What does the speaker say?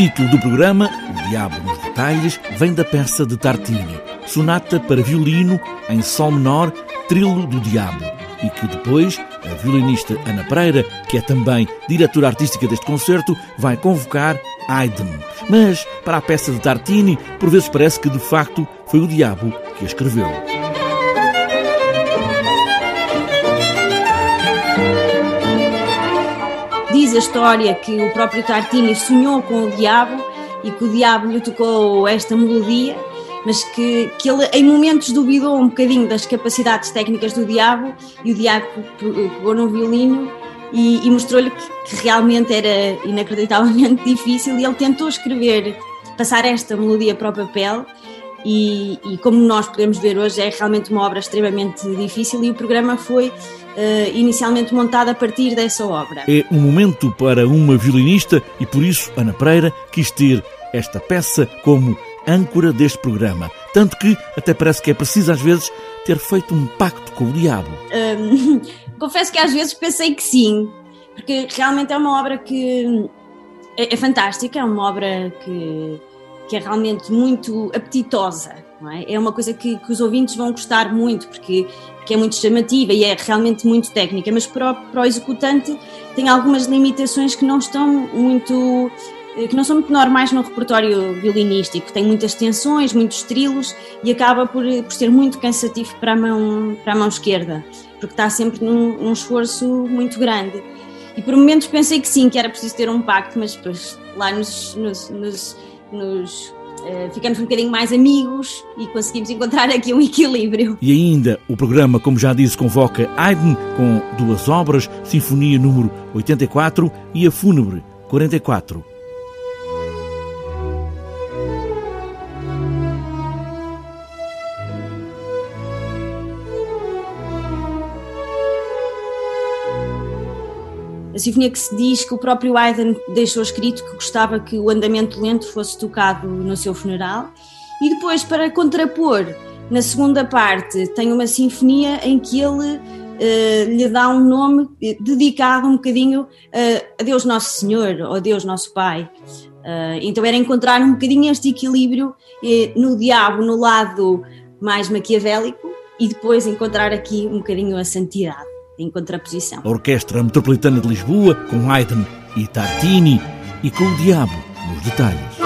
título do programa, O Diabo nos Detalhes, vem da peça de Tartini, sonata para violino em sol menor, Trilo do Diabo, e que depois a violinista Ana Pereira, que é também diretora artística deste concerto, vai convocar Haydn. Mas, para a peça de Tartini, por vezes parece que de facto foi o diabo que a escreveu. Diz a história que o próprio Tartini sonhou com o diabo e que o diabo lhe tocou esta melodia mas que, que ele em momentos duvidou um bocadinho das capacidades técnicas do Diabo e o Diabo pegou no violino e, e mostrou-lhe que, que, realmente era inacreditavelmente difícil e ele tentou escrever, passar esta melodia para o papel e, e, como nós podemos ver hoje é realmente uma obra extremamente difícil e o programa foi uh, inicialmente montado a partir dessa obra. É um momento para uma violinista e por isso Ana Pereira quis ter esta peça como âncora deste programa. Tanto que até parece que é preciso, às vezes, ter feito um pacto com o diabo. Hum, confesso que às vezes pensei que sim, porque realmente é uma obra que é, é fantástica, é uma obra que, que é realmente muito apetitosa. É? é? uma coisa que, que, os ouvintes vão gostar muito, porque, porque é muito chamativa e é realmente muito técnica, mas para o, para o executante tem algumas limitações que não estão muito eh, que não são muito normais no repertório violinístico, tem muitas tensões, muitos trilos e acaba por, por ser muito cansativo para a mão, para a mão esquerda, porque está sempre num, num esforço muito grande. E por momentos pensei que sim, que era preciso ter um pacto, mas depois lá nos, nos, nos, nos uh, ficamos um bocadinho mais amigos e conseguimos encontrar aqui um equilíbrio. E ainda o programa, como já disse, convoca Haydn com duas obras, Sinfonia número 84 e a Fúnebre 44. A sinfonia que se diz que o próprio Haydn deixou escrito que gostava que o andamento lento fosse tocado no seu funeral. E depois, para contrapor, na segunda parte, tem uma sinfonia em que ele uh, lhe dá um nome dedicado um bocadinho uh, a Deus Nosso Senhor ou a Deus Nosso Pai. Uh, então era encontrar um bocadinho este equilíbrio no diabo, no lado mais maquiavélico, e depois encontrar aqui um bocadinho a santidade em contraposição. A Orquestra Metropolitana de Lisboa, com Haydn e Tartini, e com o Diabo nos detalhes.